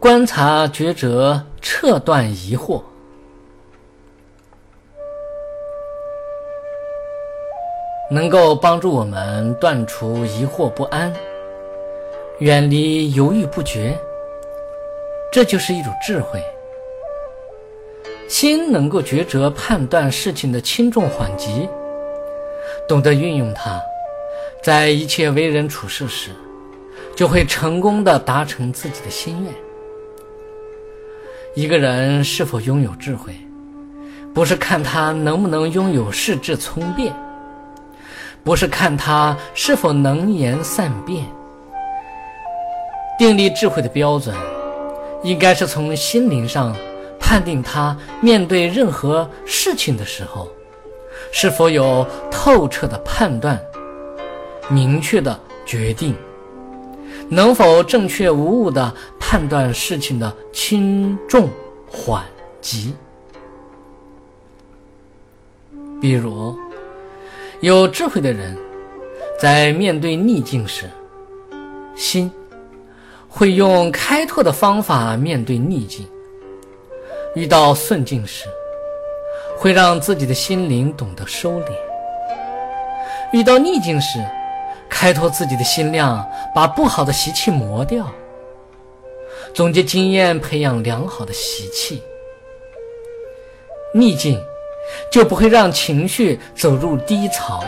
观察觉者，彻断疑惑，能够帮助我们断除疑惑不安，远离犹豫不决。这就是一种智慧。心能够抉择判断事情的轻重缓急，懂得运用它，在一切为人处事时，就会成功的达成自己的心愿。一个人是否拥有智慧，不是看他能不能拥有世智聪辩，不是看他是否能言善辩。定立智慧的标准，应该是从心灵上判定他面对任何事情的时候，是否有透彻的判断、明确的决定，能否正确无误的。判断事情的轻重缓急，比如有智慧的人，在面对逆境时，心会用开拓的方法面对逆境；遇到顺境时，会让自己的心灵懂得收敛；遇到逆境时，开拓自己的心量，把不好的习气磨掉。总结经验，培养良好的习气。逆境就不会让情绪走入低潮。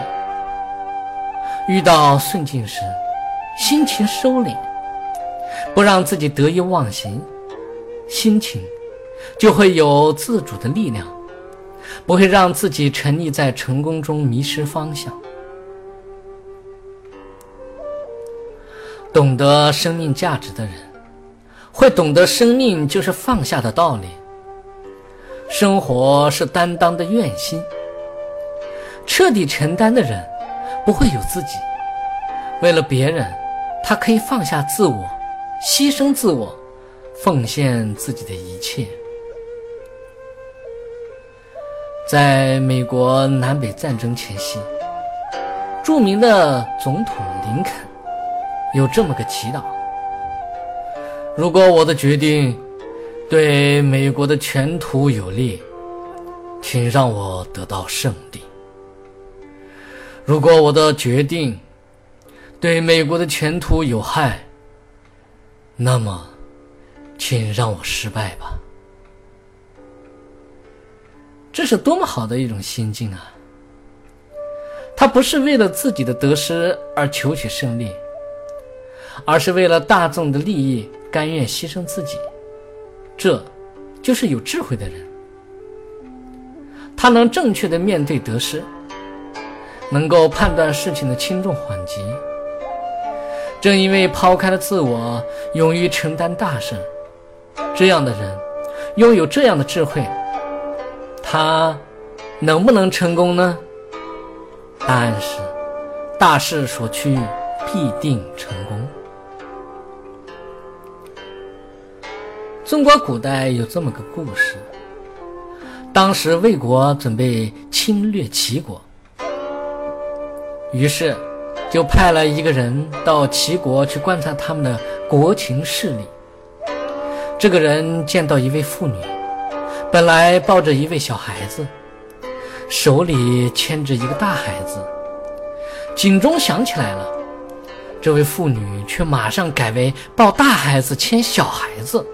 遇到顺境时，心情收敛，不让自己得意忘形，心情就会有自主的力量，不会让自己沉溺在成功中迷失方向。懂得生命价值的人。会懂得生命就是放下的道理，生活是担当的愿心。彻底承担的人不会有自己，为了别人，他可以放下自我，牺牲自我，奉献自己的一切。在美国南北战争前夕，著名的总统林肯有这么个祈祷。如果我的决定对美国的前途有利，请让我得到胜利；如果我的决定对美国的前途有害，那么，请让我失败吧。这是多么好的一种心境啊！他不是为了自己的得失而求取胜利，而是为了大众的利益。甘愿牺牲自己，这就是有智慧的人。他能正确的面对得失，能够判断事情的轻重缓急。正因为抛开了自我，勇于承担大事，这样的人拥有这样的智慧，他能不能成功呢？答案是：大势所趋，必定成功。中国古代有这么个故事：当时魏国准备侵略齐国，于是就派了一个人到齐国去观察他们的国情势力。这个人见到一位妇女，本来抱着一位小孩子，手里牵着一个大孩子，警钟响起来了，这位妇女却马上改为抱大孩子牵小孩子。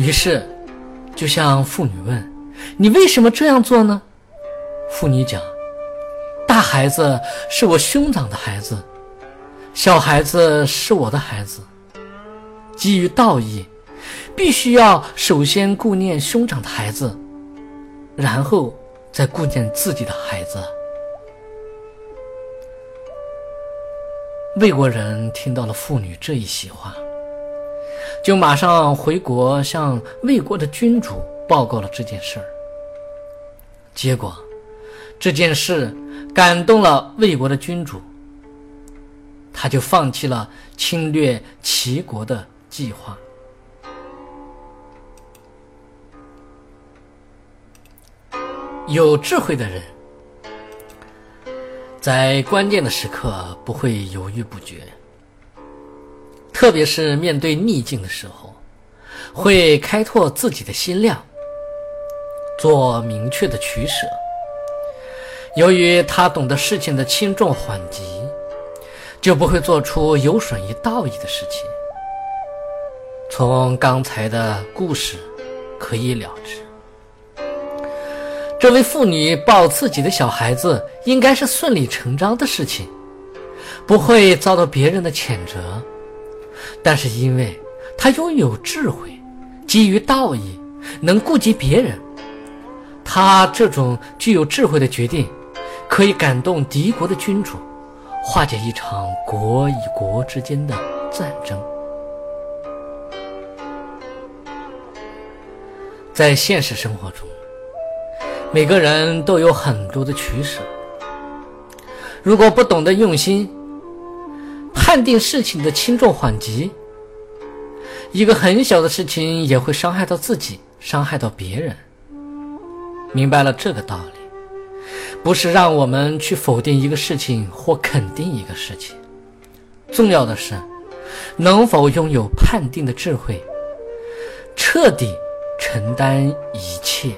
于是，就向妇女问：“你为什么这样做呢？”妇女讲：“大孩子是我兄长的孩子，小孩子是我的孩子。基于道义，必须要首先顾念兄长的孩子，然后再顾念自己的孩子。”魏国人听到了妇女这一席话。就马上回国向魏国的君主报告了这件事儿。结果，这件事感动了魏国的君主，他就放弃了侵略齐国的计划。有智慧的人，在关键的时刻不会犹豫不决。特别是面对逆境的时候，会开拓自己的心量，做明确的取舍。由于他懂得事情的轻重缓急，就不会做出有损于道义的事情。从刚才的故事可以了知，这位妇女抱自己的小孩子，应该是顺理成章的事情，不会遭到别人的谴责。但是，因为他拥有智慧，基于道义，能顾及别人，他这种具有智慧的决定，可以感动敌国的君主，化解一场国与国之间的战争。在现实生活中，每个人都有很多的取舍。如果不懂得用心判定事情的轻重缓急，一个很小的事情也会伤害到自己，伤害到别人。明白了这个道理，不是让我们去否定一个事情或肯定一个事情，重要的是能否拥有判定的智慧，彻底。承担一切。